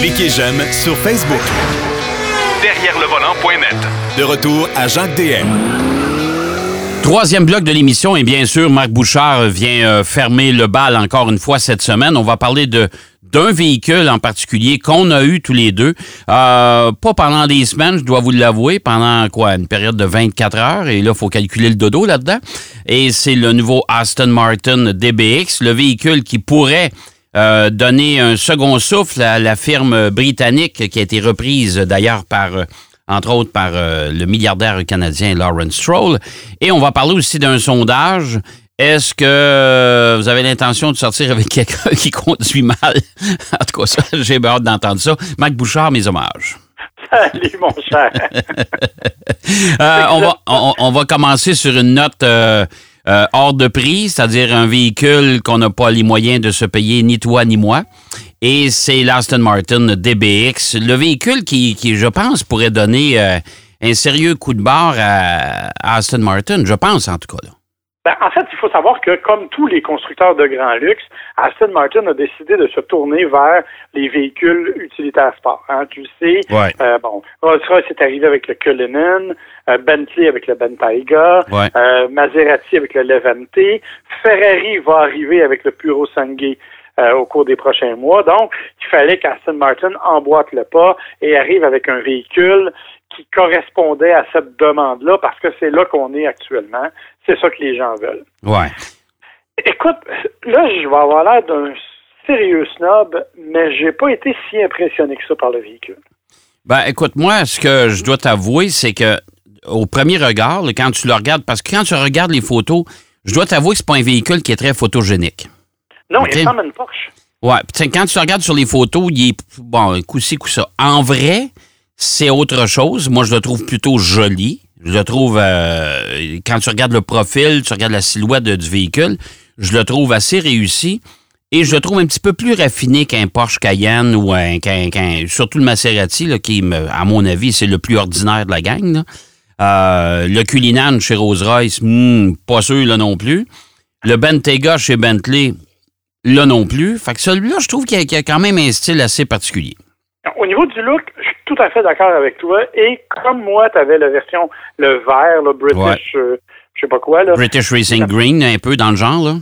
Cliquez j'aime sur Facebook. Derrière le volant.net. De retour à Jacques DM. Troisième bloc de l'émission, et bien sûr, Marc Bouchard vient euh, fermer le bal encore une fois cette semaine. On va parler de d'un véhicule en particulier qu'on a eu tous les deux. Euh, pas pendant des semaines, je dois vous l'avouer, pendant quoi, une période de 24 heures. Et là, il faut calculer le dodo là-dedans. Et c'est le nouveau Aston Martin DBX, le véhicule qui pourrait euh, donner un second souffle à la firme britannique qui a été reprise d'ailleurs par... Euh, entre autres par euh, le milliardaire canadien Lawrence Stroll. Et on va parler aussi d'un sondage est-ce que vous avez l'intention de sortir avec quelqu'un qui conduit mal? En tout cas, ça, j'ai hâte d'entendre ça. Marc Bouchard, mes hommages. Salut, mon cher. Euh, on, va, on, va commencer sur une note euh, euh, hors de prix, c'est-à-dire un véhicule qu'on n'a pas les moyens de se payer, ni toi ni moi. Et c'est l'Aston Martin DBX, le véhicule qui, qui, je pense, pourrait donner un sérieux coup de barre à, à Aston Martin. Je pense, en tout cas. Là. Ben, en fait, il faut savoir que, comme tous les constructeurs de grand luxe, Aston Martin a décidé de se tourner vers les véhicules utilitaires sport. Hein. Tu sais, euh, bon, Rolls-Royce est arrivé avec le Cullinan, euh, Bentley avec le Bentayga, euh, Maserati avec le Levante, Ferrari va arriver avec le Puro Sangue au cours des prochains mois. Donc, il fallait qu'Aston Martin emboîte le pas et arrive avec un véhicule qui correspondait à cette demande-là parce que c'est là qu'on est actuellement. C'est ça que les gens veulent. Ouais. Écoute, là, je vais avoir l'air d'un sérieux snob, mais j'ai pas été si impressionné que ça par le véhicule. Ben, écoute, moi, ce que je dois t'avouer, c'est que au premier regard, quand tu le regardes, parce que quand tu regardes les photos, je dois t'avouer que c'est pas un véhicule qui est très photogénique. Non, il ressemble à une Porsche. Ouais, quand tu regardes sur les photos, il est bon, coup-ci, coup-ça. En vrai, c'est autre chose. Moi, je le trouve plutôt joli. Je le trouve, euh, quand tu regardes le profil, tu regardes la silhouette du véhicule, je le trouve assez réussi. Et je le trouve un petit peu plus raffiné qu'un Porsche Cayenne ou un, surtout le Maserati, là, qui, à mon avis, c'est le plus ordinaire de la gang. Euh, le Cullinan chez Rolls-Royce, hmm, pas sûr là non plus. Le Bentayga chez Bentley, là non plus. Fait que celui-là, je trouve qu'il a, a, quand même un style assez particulier. Au niveau du look, tout à fait d'accord avec toi. Et comme moi, tu avais la version, le vert, le British, euh, je sais pas quoi. Là. British Racing Green, un peu dans le genre. là.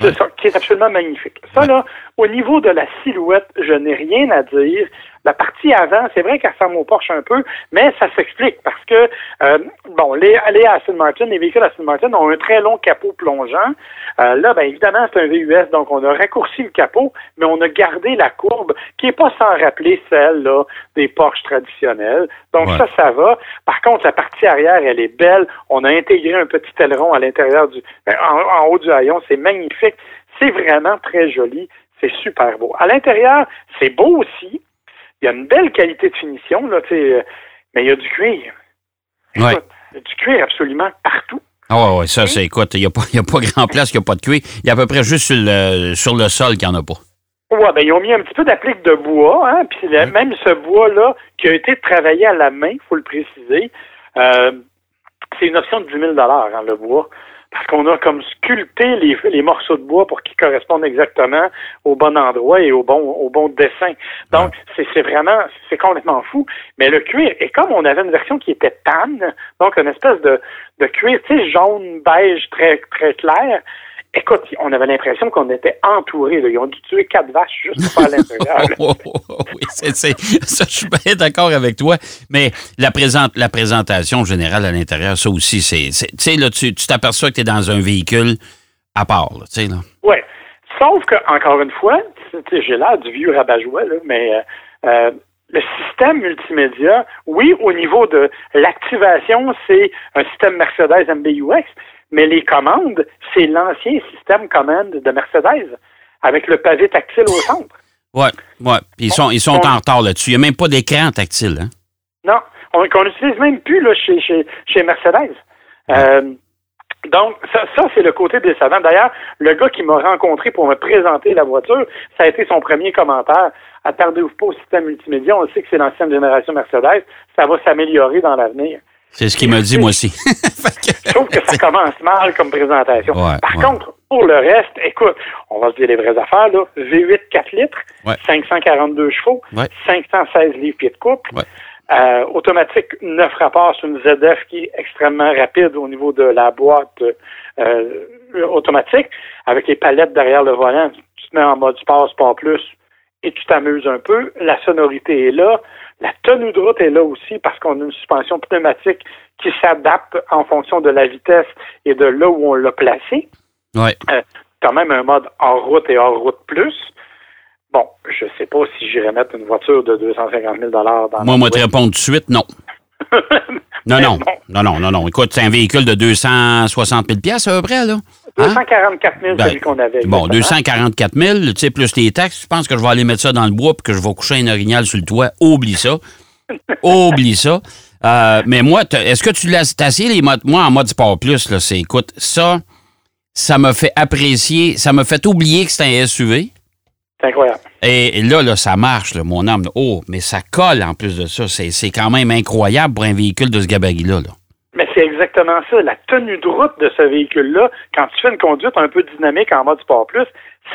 C'est ça, qui est absolument magnifique. Ça, là, au niveau de la silhouette, je n'ai rien à dire. La partie avant, c'est vrai qu'elle ressemble au Porsche un peu, mais ça s'explique parce que, euh, bon, les, les Aston Martin, les véhicules Aston Martin ont un très long capot plongeant. Euh, là, ben évidemment, c'est un VUS, donc on a raccourci le capot, mais on a gardé la courbe qui est pas sans rappeler celle là des Porsche traditionnels. Donc ça, ça va. Par contre, la partie arrière, elle est belle. On a intégré un petit aileron à l'intérieur du, ben, en, en haut du haillon, c'est magnifique. C'est vraiment très joli. C'est super beau. À l'intérieur, c'est beau aussi. Il y a une belle qualité de finition, là, euh, mais il y a du cuir. il y a du cuir absolument partout. Ah ouais, ça, c'est, écoute, il n'y a, pas, a pas grand place qu'il n'y a pas de cuir. Il y a à peu près juste sur le, sur le sol qu'il n'y en a pas. Oui, ben ils ont mis un petit peu d'applique de bois, hein, puis même ce bois-là, qui a été travaillé à la main, il faut le préciser, euh, c'est une option de 10 000 hein, le bois parce qu'on a comme sculpté les, les, morceaux de bois pour qu'ils correspondent exactement au bon endroit et au bon au bon dessin. Donc c'est vraiment c'est complètement fou. Mais le cuir et comme on avait une version qui était tan, donc une espèce de de cuir, tu sais jaune beige très très clair. Écoute, on avait l'impression qu'on était entouré. Ils ont dû tuer quatre vaches juste pour à l'intérieur. oui, c'est, ça, je suis bien d'accord avec toi. Mais la, présente, la présentation générale à l'intérieur, ça aussi, c'est. Tu sais, là, tu, t'aperçois que tu es dans un véhicule à part, tu sais, là. Oui. Sauf que, encore une fois, j'ai l'air du vieux rabat-joie, là, mais euh, euh, le système multimédia, oui, au niveau de l'activation, c'est un système Mercedes MBUX, mais les commandes, c'est l'ancien système commande de Mercedes avec le pavé tactile au centre. Oui, ouais. Ils sont, ils sont en retard là-dessus. Il n'y a même pas d'écran tactile. Hein? Non, on n'utilise même plus là, chez, chez, chez Mercedes. Euh, donc, ça, ça c'est le côté décevant. D'ailleurs, le gars qui m'a rencontré pour me présenter la voiture, ça a été son premier commentaire. Attardez-vous pas au système multimédia. On sait que c'est l'ancienne génération Mercedes. Ça va s'améliorer dans l'avenir. C'est ce qu'il m'a dit, moi aussi. Je trouve que ça commence mal comme présentation. Ouais, Par ouais. contre, pour le reste, écoute, on va se dire les vraies affaires, là. V8 4 litres, Ouais. 542 chevaux, Ouais. 516 livres pieds de couple. Ouais. Euh, automatique 9 rapports sur une ZF qui est extrêmement rapide au niveau de la boîte euh, automatique, avec les palettes derrière le volant. Tu te mets en mode sport, sport plus, et tu t'amuses un peu. La sonorité est là. La tenue de route est là aussi parce qu'on a une suspension pneumatique qui s'adapte en fonction de la vitesse et de là où on l'a placé. Ouais. Euh, quand même un mode hors route et hors route plus. Bon, je sais pas si j'irais mettre une voiture de 250 000 dans Moi, moi, te répondre tout de suite, non. Non, non, non, non, non, non. Écoute, c'est un véhicule de 260 000 pièces à peu près, là. Hein? 244 000, Ben, celui qu'on avait. Bon, exactement. 244 000, tu sais, plus les taxes, je pense que je vais aller mettre ça dans le bois puis que je vais coucher un orignal sur le toit? Oublie ça. Oublie ça. Euh, mais moi, est-ce que tu l'as essayé les modes? Moi, en mode sport plus, là, c'est, écoute, ça, ça m'a fait apprécier, ça m'a fait oublier que c'était un SUV. C'est incroyable. Et, là, là, ça marche, là, mon âme. Oh, mais ça colle en plus de ça. C'est, c'est quand même incroyable pour un véhicule de ce gabarit-là. là. C'est exactement ça. La tenue de route de ce véhicule-là, quand tu fais une conduite un peu dynamique en mode Sport Plus,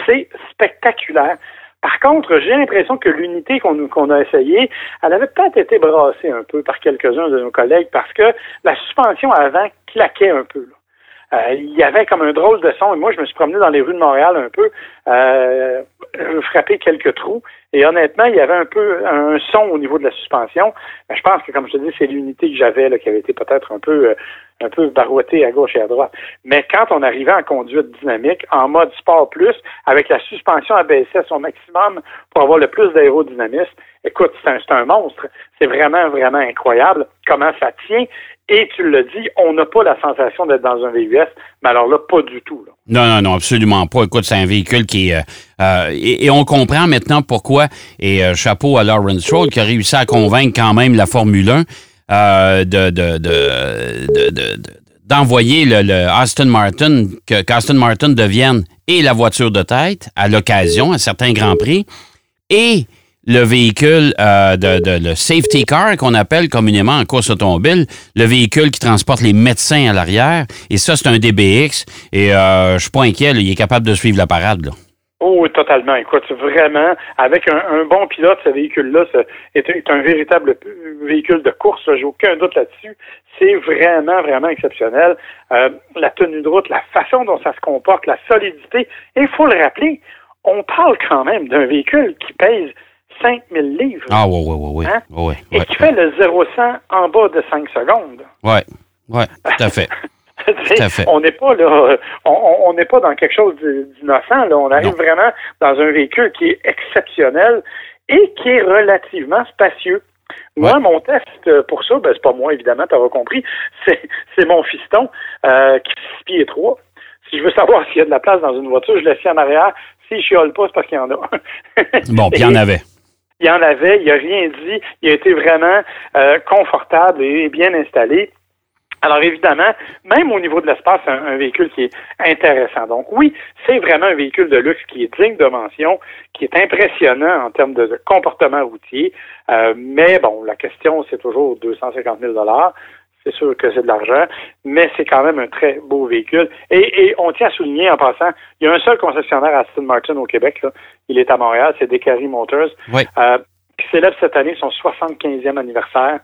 c'est spectaculaire. Par contre, j'ai l'impression que l'unité qu'on a essayée, elle avait peut-être été brassée un peu par quelques-uns de nos collègues parce que la suspension avant claquait un peu. Euh, il y avait comme un drôle de son. Et moi, je me suis promené dans les rues de Montréal un peu, euh, frappé quelques trous. Et honnêtement, il y avait un peu un son au niveau de la suspension. Mais je pense que, comme je te dis, c'est l'unité que j'avais qui avait été peut-être un peu euh, un peu barouettée à gauche et à droite. Mais quand on arrivait en conduite dynamique, en mode sport plus, avec la suspension abaissée à son maximum pour avoir le plus d'aérodynamisme, écoute, c'est un, c'est un monstre. C'est vraiment, vraiment incroyable comment ça tient. Et tu l'as dit, on n'a pas la sensation d'être dans un VUS, mais alors là, pas du tout. Non, non, non, absolument pas. Écoute, c'est un véhicule qui est... euh, euh, et, on comprend maintenant pourquoi, et euh, chapeau à Lawrence Stroll qui a réussi à convaincre quand même la Formule 1 euh, de, de, de, de- de- de- d'envoyer le, le Aston Martin, que qu'Aston Martin devienne et la voiture de tête à l'occasion, à certains Grands Prix, et le véhicule euh, de, de- le safety car qu'on appelle communément en course automobile, le véhicule qui transporte les médecins à l'arrière. Et ça, c'est un DBX. Et euh, je suis pas inquiet, là, il est capable de suivre la parade. Là. Oh, totalement. Écoute, vraiment, avec un, bon pilote, ce véhicule-là est, un véritable véhicule de course. J'ai aucun doute là-dessus. C'est vraiment, vraiment exceptionnel. Euh, la tenue de route, la façon dont ça se comporte, la solidité. Et il faut le rappeler, on parle quand même d'un véhicule qui pèse 5000 livres Ah, ouais, ouais, ouais, ouais. Hein? ouais, et ouais, qui fait le 0-100 en bas de 5 secondes. ouais, ouais, tout à fait. Tu à fait. On n'est pas là, on- n'est pas dans quelque chose d'innocent. Là, on arrive Non. vraiment dans un véhicule qui est exceptionnel et qui est relativement spacieux. Moi, Ouais. mon test pour ça, ben, c'est pas moi évidemment, tu auras compris, c'est c'est mon fiston euh, qui fait 6 pieds 3. Si je veux savoir s'il y a de la place dans une voiture, je laisse en arrière. S'il chiole pas, c'est parce qu'il y en a. Bon, puis il y en avait. Il en avait, il n'a rien dit, il a été vraiment euh, confortable et bien installé. Alors évidemment, même au niveau de l'espace, c'est un, véhicule qui est intéressant. Donc oui, c'est vraiment un véhicule de luxe qui est digne de mention, qui est impressionnant en termes de, comportement routier. Euh, mais bon, la question, c'est toujours 250 000 c'est sûr que c'est de l'argent, mais c'est quand même un très beau véhicule. Et, et on tient à souligner en passant, il y a un seul concessionnaire Aston Martin au Québec, là. il est à Montréal, c'est Descaries Motors, Oui. euh, qui célèbre cette année son 75e anniversaire.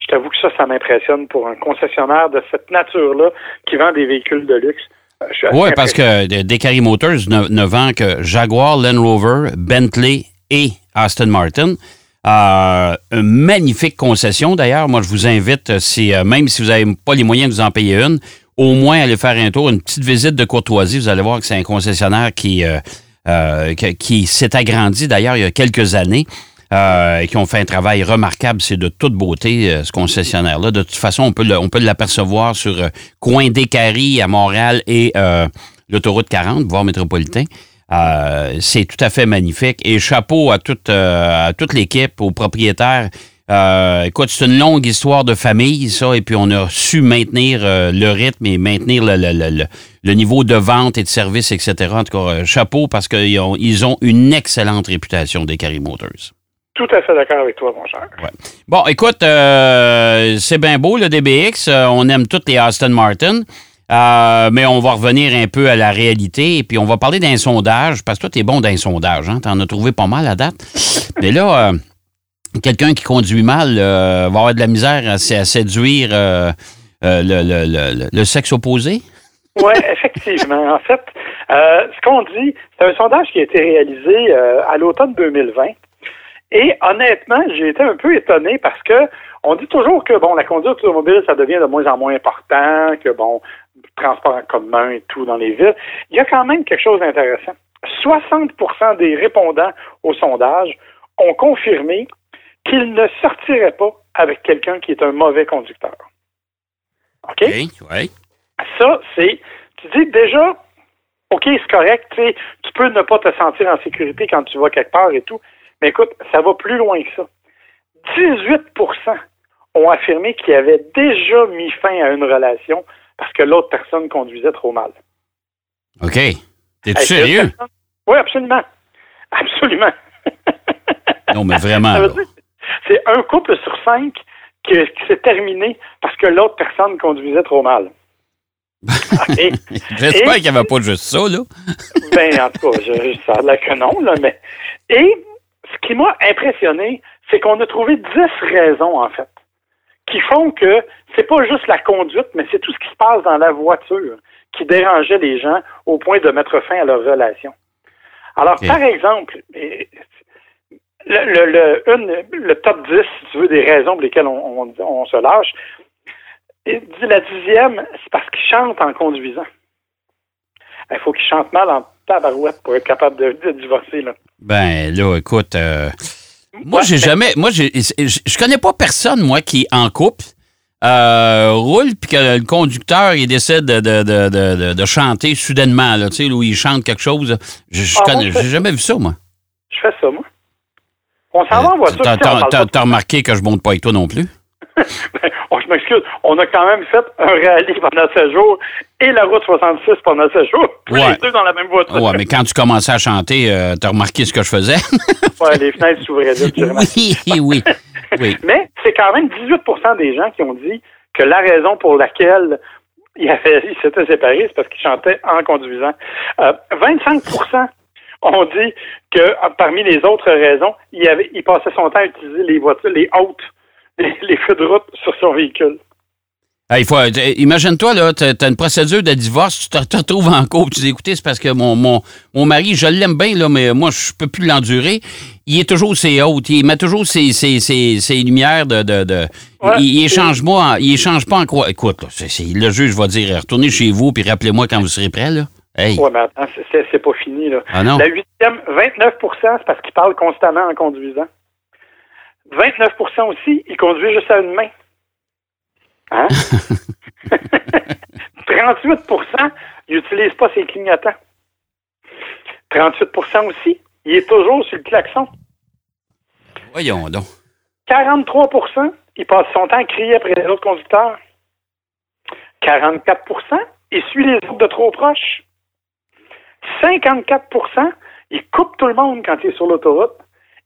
Je t'avoue que ça, ça m'impressionne pour un concessionnaire de cette nature-là qui vend des véhicules de luxe. Euh, Oui, parce que Descaries Motors ne, ne vend que Jaguar, Land Rover, Bentley et Aston Martin. Euh, une magnifique concession d'ailleurs. Moi, je vous invite, si, euh, même si vous n'avez pas les moyens de vous en payer une, au moins aller faire un tour, une petite visite de courtoisie. Vous allez voir que c'est un concessionnaire qui, euh, euh, qui, s'est agrandi d'ailleurs il y a quelques années. euh, et qui ont fait un travail remarquable. C'est de toute beauté, euh, ce concessionnaire-là. De toute façon, on peut l'apercevoir sur euh, coin d'Écarie à Montréal et euh, l'autoroute 40, voire métropolitain. Euh, c'est tout à fait magnifique. Et chapeau à toute, euh, à toute l'équipe, aux propriétaires. Euh, écoute, c'est une longue histoire de famille, ça, et puis on a su maintenir le rythme et maintenir le, le- le- le- niveau de vente et de service, etc. En tout cas, chapeau parce qu'ils ont, ils ont une excellente réputation des Carry Motors. tout à fait d'accord avec toi, mon cher. Bon, écoute, c'est bien beau le DBX. On aime toutes les Aston Martin. Euh, mais on va revenir un peu à la réalité et puis on va parler d'un sondage, parce que toi, tu es bon d'un sondage, hein? tu en as trouvé pas mal à date. Mais là, quelqu'un qui conduit mal va avoir de la misère à, séduire le, le, le, sexe opposé? Oui, effectivement. en fait, ce qu'on dit, c'est un sondage qui a été réalisé à l'automne 2020 et honnêtement, j'ai été un peu étonné parce que on dit toujours que bon, la conduite automobile, ça devient de moins en moins important, que bon, transport en commun et tout dans les villes. Il y a quand même quelque chose d'intéressant. 60% des répondants au sondage ont confirmé qu'ils ne sortiraient pas avec quelqu'un qui est un mauvais conducteur. OK? Oui, Ça, c'est. Tu dis déjà, OK, c'est correct, tu peux ne pas te sentir en sécurité quand tu vas quelque part et tout, mais écoute, ça va plus loin que ça. 18% ont affirmé qu'ils avaient déjà mis fin à une relation parce que l'autre personne conduisait trop mal. OK. T'es-tu sérieux? Oui, absolument. Absolument. non, mais vraiment. C'est un couple sur cinq qui, s'est terminé parce que l'autre personne conduisait trop mal. J'espère qu'il n'y avait pas juste ça, là. ben, en tout cas, je, ça a l'air que non, là, mais. Et ce qui m'a impressionné, c'est qu'on a trouvé dix raisons, en fait, qui font que c'est pas juste la conduite, mais c'est tout ce qui se passe dans la voiture qui dérangeait les gens au point de mettre fin à leur relation. Alors, par exemple, le, le, top 10, si tu veux, des raisons pour lesquelles on, se lâche, la dixième, c'est parce qu'ils chantent en conduisant. Il faut qu'ils chantent mal en tabarouette pour être capable de, divorcer. Là. Ben là, écoute, euh, moi j'ai jamais, moi je, je connais pas personne moi qui en couple euh, roule puis que le conducteur il décide de, de, de, chanter soudainement là, tu sais, où il chante quelque chose. Je, je ah, connais, j'ai jamais vu ça moi. Je fais ça moi. On s'en va en voiture. T'as remarqué que je monte pas avec toi non plus? ben, m'excuse, on a quand même fait un rallye pendant 16 jours et la route 66 pendant 16 jours. les deux dans la même voiture. Ouais, mais quand tu commençais à chanter, euh, tu as remarqué ce que je faisais? ouais, les fenêtres s'ouvraient vite, Oui, oui, oui. Mais c'est quand même 18% des gens qui ont dit que la raison pour laquelle il, s'était séparé, c'est parce qu'il chantait en conduisant. 25% euh, ont dit que parmi les autres raisons, il, avait, il passait son temps à utiliser les voitures, les hautes les, feux de route sur son véhicule. il faut, euh, imagine-toi, là, tu as une procédure de divorce, tu te, retrouves en couple, tu dis, écoutez, c'est parce que mon, mon, mon mari, je l'aime bien, là, mais moi, je peux plus l'endurer. Il est toujours ses hautes, il met toujours ses, ses, lumières de... de, de il, échange moi, il échange pas en quoi. Écoute, le juge va dire, retournez chez vous, puis rappelez-moi quand vous serez prêt, là. Hey. Oui, mais attends, c'est pas fini, là. Ah non? La huitième, 29 c'est parce qu'il parle constamment en conduisant. 29% aussi, il conduit juste à une main. Hein? 38 il n'utilise pas ses clignotants. 38% aussi, il est toujours sur le klaxon. Voyons donc. 43% il passe son temps à crier après les autres conducteurs. 44% il suit les autres de trop proches. 54% il coupe tout le monde quand il est sur l'autoroute.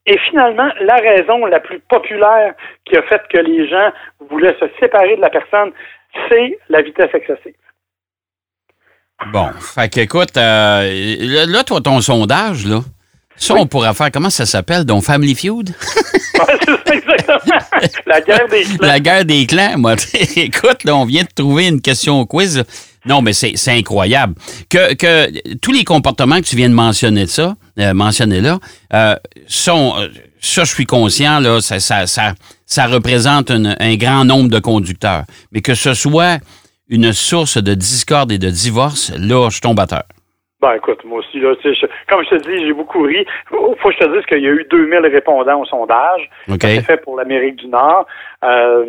Et finalement, la raison la plus populaire qui a fait que les gens voulaient se séparer de la personne, c'est la vitesse excessive. Bon, fait qu'écoute, euh, là, toi, ton sondage, là, ça, on pourrait faire, comment ça s'appelle, donc Family Feud? ça, exactement. La guerre des clans. La guerre des clans, moi. Écoute, là, on vient de trouver une question au quiz. Non, mais c'est incroyable. Que, que tous les comportements que tu viens de mentionner ça, euh, mentionner là, euh, sont, euh, ça, je suis conscient, là, ça, ça, ça, ça représente un grand nombre de conducteurs. Mais que ce soit une source de discorde et de divorce, là, je tombe à terre. Ben, écoute, moi aussi, là, comme je te dis, j'ai beaucoup ri. Faut que je te dise qu'il y a eu 2000 répondants au sondage. Okay. C'est fait pour l'Amérique du Nord. Euh,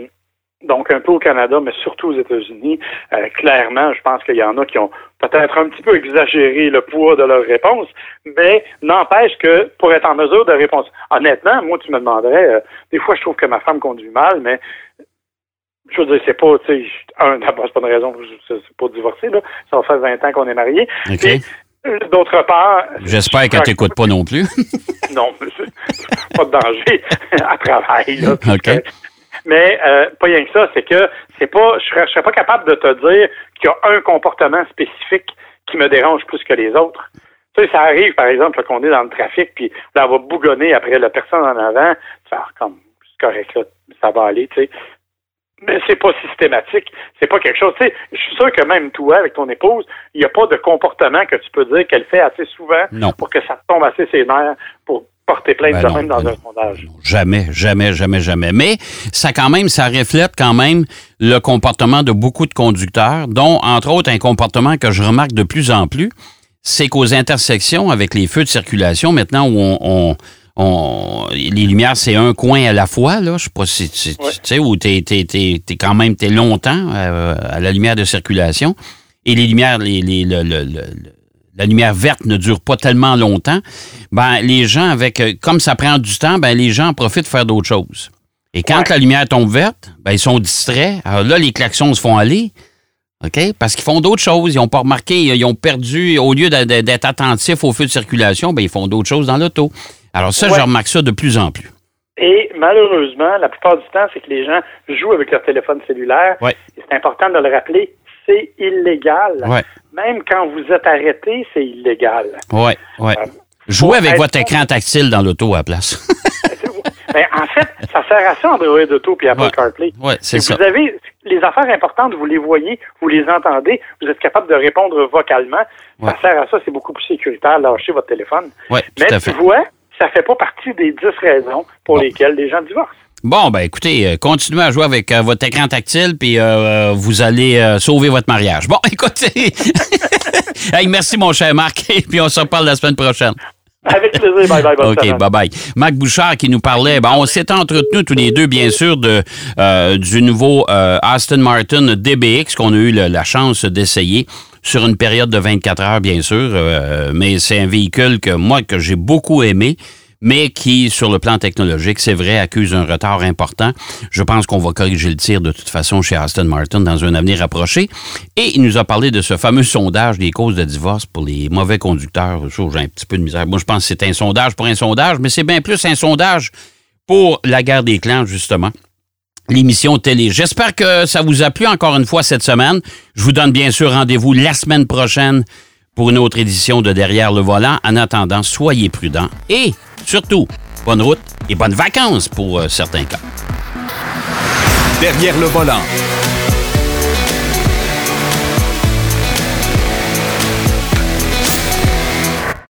donc un peu au Canada, mais surtout aux États-Unis. Euh, clairement, je pense qu'il y en a qui ont peut-être un petit peu exagéré le poids de leur réponse, mais n'empêche que pour être en mesure de répondre, honnêtement, moi, tu me demanderais, euh, des fois, je trouve que ma femme conduit mal, mais je veux dire, c'est pas, tu sais, un, d'abord, c'est pas une raison, pour divorcer, là. Ça va faire 20 ans qu'on est mariés. D'autre part. J'espère qu'elle t'écoute pas non plus. non, pas de danger à travail. Là, OK. Mais euh, pas rien que ça, c'est que c'est pas, je serais, serais pas capable de te dire qu'il y a un comportement spécifique qui me dérange plus que les autres. Tu sais, ça arrive, par exemple, qu'on est dans le trafic, puis là, on va bougonner après la personne en avant. Faire comme, c'est correct, là, ça va aller, tu sais. Mais c'est pas systématique. C'est pas quelque chose. Tu sais, je suis sûr que même toi, avec ton épouse, il n'y a pas de comportement que tu peux dire qu'elle fait assez souvent pour que ça tombe assez ses nerfs pour porter plainte Ben même non, dans ben un non. sondage. Jamais, jamais, jamais, jamais. Mais ça quand même, ça reflète quand même le comportement de beaucoup de conducteurs, dont entre autres un comportement que je remarque de plus en plus, c'est qu'aux intersections avec les feux de circulation, maintenant où on, on- on- les lumières, c'est un coin à la fois, là, je sais pas si Ouais. tu sais, où t'es, t'es, t'es, t'es quand même t'es longtemps euh, à la lumière de circulation, et les lumières, les, les- le- le- le- le- la lumière verte ne dure pas tellement longtemps, ben les gens avec euh, comme ça prend du temps, ben les gens en profitent pour faire d'autres choses. Et quand Ouais. la lumière tombe verte, ben ils sont distraits. Alors là, les klaxons se font aller. OK? Parce qu'ils font d'autres choses. Ils n'ont pas remarqué, ils ont perdu, au lieu de- de- d'être attentifs au feu de circulation, ben ils font d'autres choses dans l'auto. Alors ça, Ouais. je remarque ça de plus en plus. Et malheureusement, la plupart du temps, c'est que les gens jouent avec leur téléphone cellulaire. Ouais. C'est important de le rappeler, c'est illégal. Ouais. Même quand vous êtes arrêté, c'est illégal. Ouais, ouais. Euh, Jouez avec votre écran tactile dans l'auto à la place. Ben, en fait, ça sert à ça Android Auto puis Apple Ouais. CarPlay. Ouais, c'est ça. Vous avez les affaires importantes, vous les voyez, vous les entendez, vous êtes capable de répondre vocalement. Ouais. Ça sert à ça, c'est beaucoup plus sécuritaire, lâcher votre téléphone. Ouais, Mais tout à tu fait. vois, ça fait pas partie des dix raisons pour Bon. lesquelles les gens divorcent. Bon, ben écoutez, euh, continuez à jouer avec euh, votre écran tactile, puis euh, vous allez euh, sauver votre mariage. Bon, écoutez. hey, merci, mon cher Marc, et puis on se reparle la semaine prochaine. Avec plaisir. Bye bye. bonne OK, semaine. bye-bye. Marc Bouchard qui nous parlait, ben, on s'est entretenus tous les deux, bien sûr, de, euh, du nouveau euh, Aston Martin DBX qu'on a eu la chance d'essayer sur une période de 24 heures, bien sûr. euh, mais c'est un véhicule que moi, que j'ai beaucoup aimé mais qui, sur le plan technologique, c'est vrai, accuse un retard important. Je pense qu'on va corriger le tir de toute façon chez Aston Martin dans un avenir approché. Et il nous a parlé de ce fameux sondage des causes de divorce pour les mauvais conducteurs. J'ai un petit peu de misère. Moi, je pense que c'est un sondage pour un sondage, mais c'est bien plus un sondage pour la guerre des clans, justement l'émission télé. J'espère que ça vous a plu encore une fois cette semaine. Je vous donne bien sûr rendez-vous la semaine prochaine pour une autre édition de Derrière le volant. En attendant, soyez prudents et surtout, bonne route et bonnes vacances pour euh, certains cas. Derrière le volant.